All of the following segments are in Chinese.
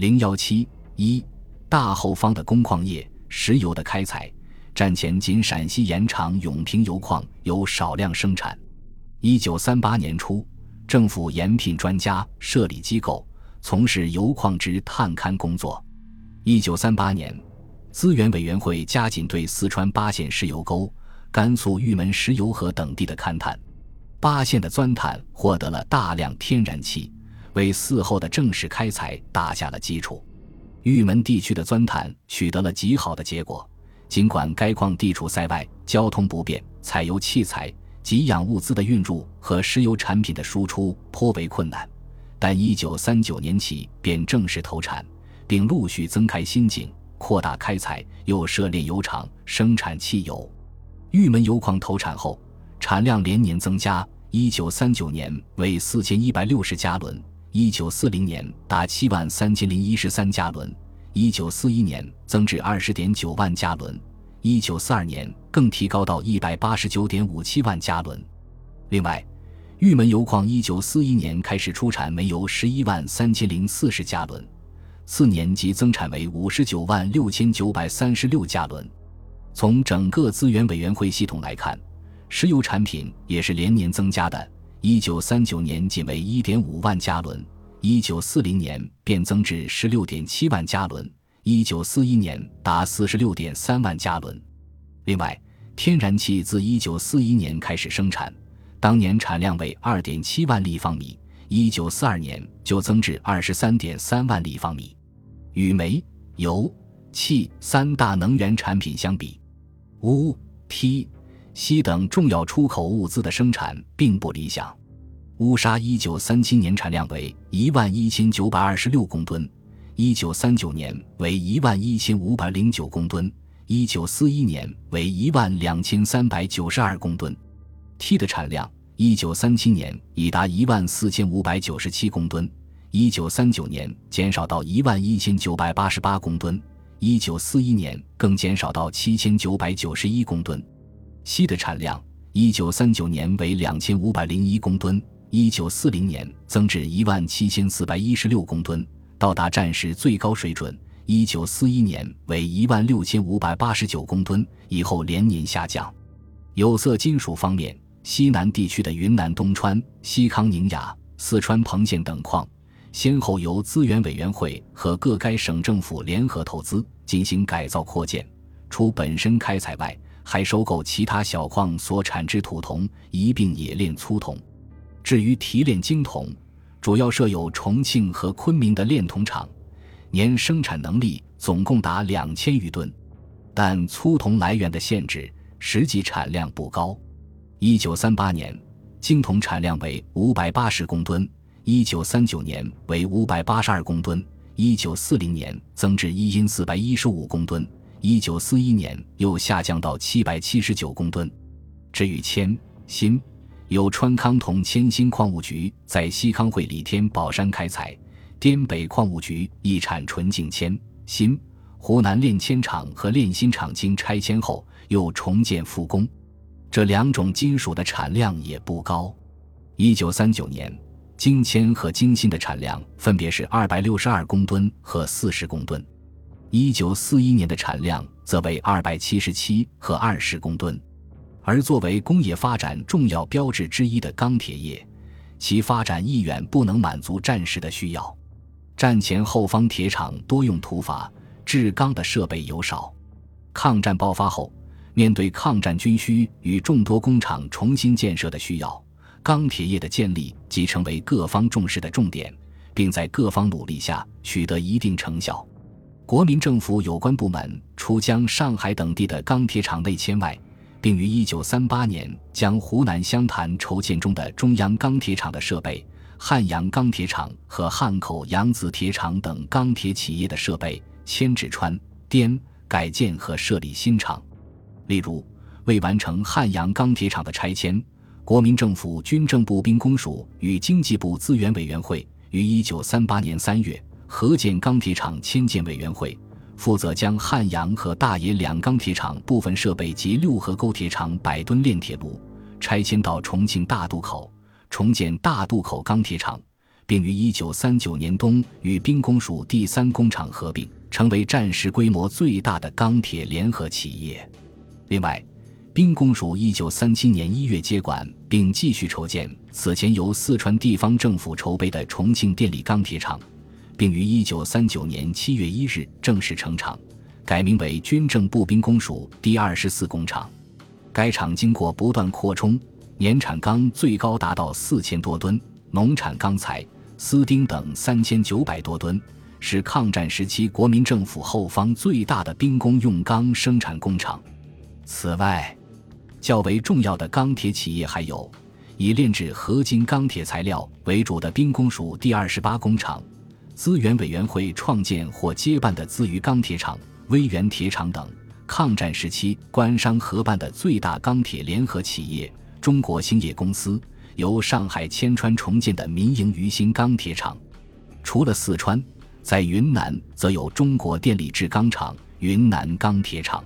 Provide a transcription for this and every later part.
零幺七一大后方的工矿业，石油的开采。战前仅陕西盐场永平油矿有少量生产。一九三八年初，政府延聘专家，设立机构，从事油矿之探勘工作。一九三八年，资源委员会加紧对四川巴县石油沟、甘肃玉门石油河等地的勘探。巴县的钻探获得了大量天然气，为嗣后的正式开采打下了基础。玉门地区的钻探取得了极好的结果。尽管该矿地处塞外，交通不便，采油器材、给养物资的运入和石油产品的输出颇为困难，但1939年起便正式投产，并陆续增开新井，扩大开采，又设炼油厂生产汽油。玉门油矿投产后，产量连年增加，1939年为4160加仑一九四零年达七万三千零一十三加仑。一九四一年增至二十点九万加仑，一九四二年更提高到一百八十九点五七万加仑。另外，玉门油矿一九四一年开始出产煤油十一万三千零四十加仑，次年即增产为五十九万六千九百三十六加仑。从整个资源委员会系统来看，石油产品也是连年增加的。一九三九年仅为一点五万加仑。一九四零年便增至十六点七万加仑，一九四一年达四十六点三万加仑。另外，天然气自一九四一年开始生产，当年产量为二点七万立方米，一九四二年就增至二十三点三万立方米。与煤、油、气三大能源产品相比，钨、锑、锡等重要出口物资的生产并不理想。乌沙一九三七年产量为一万一千九百二十六公吨，一九三九年为一万一千五百零九公吨，一九四一年为一万两千三百九十二公吨。锑的产量一九三七年已达一万四千五百九十七公吨，一九三九年减少到一万一千九百八十八公吨，一九四一年更减少到七千九百九十一公吨。锡的产量一九三九年为两千五百零一公吨。一九四零年增至一万七千四百一十六公吨，到达战时最高水准。一九四一年为一万六千五百八十九公吨，以后连年下降。有色金属方面，西南地区的云南东川、西康宁雅、四川彭县等矿，先后由资源委员会和各该省政府联合投资进行改造扩建，除本身开采外，还收购其他小矿所产之土铜，一并冶炼粗铜。至于提炼精铜，主要设有重庆和昆明的炼铜厂，年生产能力总共达两千余吨，但粗铜来源的限制，实际产量不高。一九三八年，精铜产量为五百八十公吨，一九三九年为五百八十二公吨，一九四零年增至一因四百一十五公吨，一九四一年又下降到七百七十九公吨。至于铅、锌，由川康铜铅锌矿务局在西康会李天宝山开采，滇北矿务局亦产纯净铅、锌。湖南炼铅厂和炼锌厂经拆迁后又重建复工，这两种金属的产量也不高。一九三九年，精铅和精锌的产量分别是二百六十二公吨和四十公吨，一九四一年的产量则为二百七十七和二十公吨。而作为工业发展重要标志之一的钢铁业，其发展亦远不能满足战时的需要。战前后方铁厂多用土法制钢的设备尤少。抗战爆发后，面对抗战军需与众多工厂重新建设的需要，钢铁业的建立即成为各方重视的重点，并在各方努力下取得一定成效。国民政府有关部门除将上海等地的钢铁厂内迁外，并于一九三八年将湖南湘潭筹建中的中央钢铁厂的设备、汉阳钢铁厂和汉口扬子铁厂等钢铁企业的设备迁至川滇改建和设立新厂。例如，为完成汉阳钢铁厂的拆迁，国民政府军政部兵工署与经济部资源委员会于一九三八年三月合建钢铁厂迁建委员会。负责将汉阳和大冶两钢铁厂部分设备及六合沟铁厂百吨炼铁炉拆迁到重庆大渡口，重建大渡口钢铁厂，并于1939年冬与兵工署第三工厂合并，成为战时规模最大的钢铁联合企业。另外，兵工署1937年1月接管并继续筹建此前由四川地方政府筹备的重庆电力钢铁厂，并于1939年7月1日正式成厂，改名为军政步兵工署第二十四工厂。该厂经过不断扩充，年产钢最高达到四千多吨，农产钢材、丝钉等三千九百多吨，是抗战时期国民政府后方最大的兵工用钢生产工厂。此外，较为重要的钢铁企业还有以炼制合金钢铁材料为主的兵工署第二十八工厂，资源委员会创建或接办的资余钢铁厂、威源铁厂等。抗战时期官商合办的最大钢铁联合企业中国兴业公司，由上海千川重建的民营余兴钢铁厂。除了四川，在云南则有中国电力制钢厂云南钢铁厂。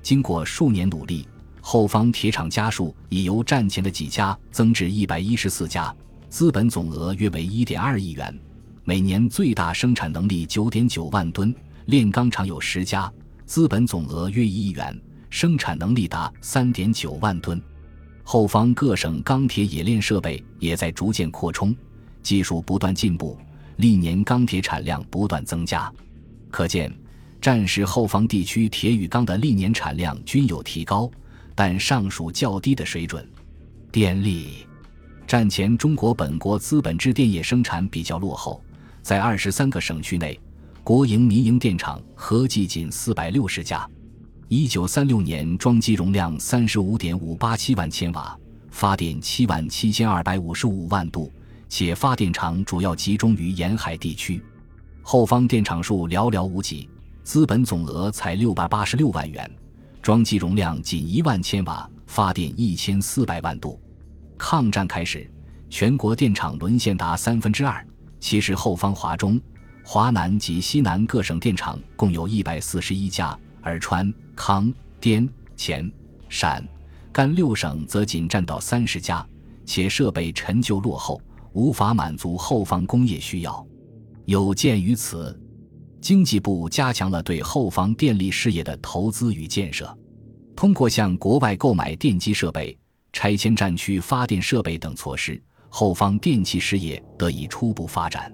经过数年努力，后方铁厂家数已由战前的几家增至一百一十四家，资本总额约为一点二亿元，每年最大生产能力九点九万吨。炼钢厂有十家。资本总额约一亿元，生产能力达三点九万吨。后方各省钢铁冶炼设备也在逐渐扩充，技术不断进步，历年钢铁产量不断增加。可见，战时后方地区铁与钢的历年产量均有提高，但尚属较低的水准。电力，战前中国本国资本制电业生产比较落后，在二十三个省区内。国营、民营电厂合计仅四百六十家。一九三六年装机容量三十五点五八七万千瓦，发电七万七千二百五十五万度，且发电厂主要集中于沿海地区。后方电厂数寥寥无几，资本总额才六百八十六万元，装机容量仅一万千瓦，发电一千四百万度。抗战开始，全国电厂沦陷达三分之二，其实后方华中。华南及西南各省电厂共有一百四十一家，而川、康、滇、黔、陕、甘六省则仅占到三十家，且设备陈旧落后，无法满足后方工业需要。有鉴于此，经济部加强了对后方电力事业的投资与建设，通过向国外购买电机设备、拆迁战区发电设备等措施，后方电气事业得以初步发展。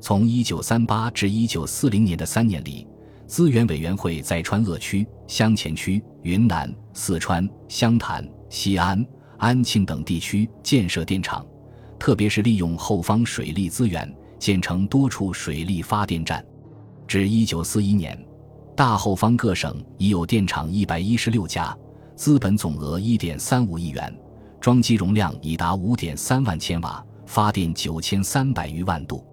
从1938至1940年的三年里，资源委员会在川鄂区、湘黔区、云南、四川、湘潭、西安、安庆等地区建设电厂，特别是利用后方水利资源，建成多处水利发电站。至1941年，大后方各省已有电厂116家，资本总额1.35亿元，装机容量已达5.3万千瓦，发电9300余万度。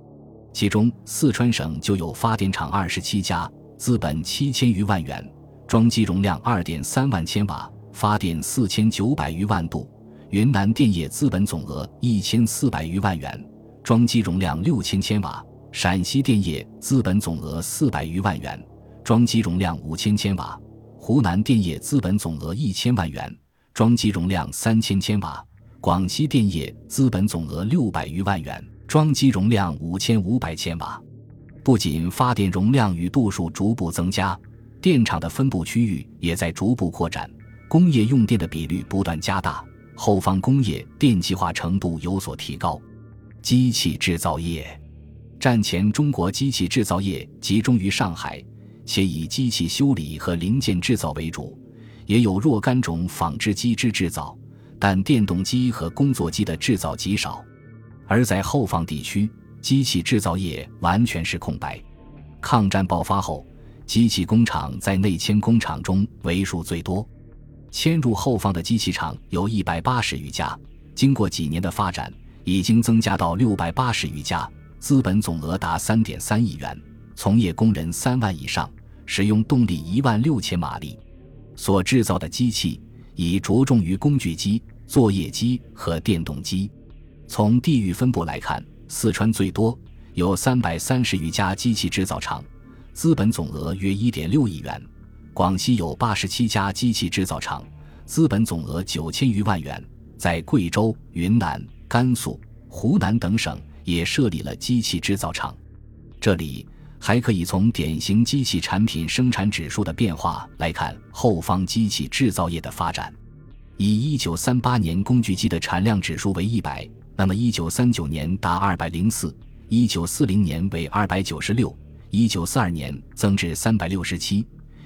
其中，四川省就有发电厂二十七家，资本七千余万元，装机容量二点三万千瓦，发电四千九百余万度；云南电业资本总额一千四百余万元，装机容量六千千瓦；陕西电业资本总额四百余万元，装机容量五千千瓦；湖南电业资本总额一千万元，装机容量三千千瓦；广西电业资本总额六百余万元。装机容量五千五百千瓦，不仅发电容量与度数逐步增加，电厂的分布区域也在逐步扩展，工业用电的比率不断加大，后方工业电气化程度有所提高。机器制造业，战前中国机器制造业集中于上海，且以机器修理和零件制造为主，也有若干种纺织机织制造，但电动机和工作机的制造极少。而在后方地区，机器制造业完全是空白。抗战爆发后，机器工厂在内迁工厂中为数最多，迁入后方的机器厂有一百八十余家。经过几年的发展，已经增加到六百八十余家，资本总额达三点三亿元，从业工人三万以上，使用动力一万六千马力。所制造的机器已着重于工具机、作业机和电动机。从地域分布来看，四川最多，有三百三十余家机器制造厂，资本总额约一点六亿元；广西有八十七家机器制造厂，资本总额九千余万元；在贵州、云南、甘肃、湖南等省也设立了机器制造厂。这里还可以从典型机器产品生产指数的变化来看后方机器制造业的发展。以1938年工具机的产量指数为100，那么1939年达204，1940年为296，1942年增至367。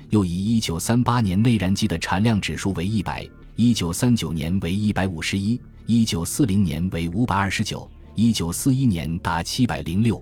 又以1938年内燃机的产量指数为100，1939年为151，1940年为529，1941年达706。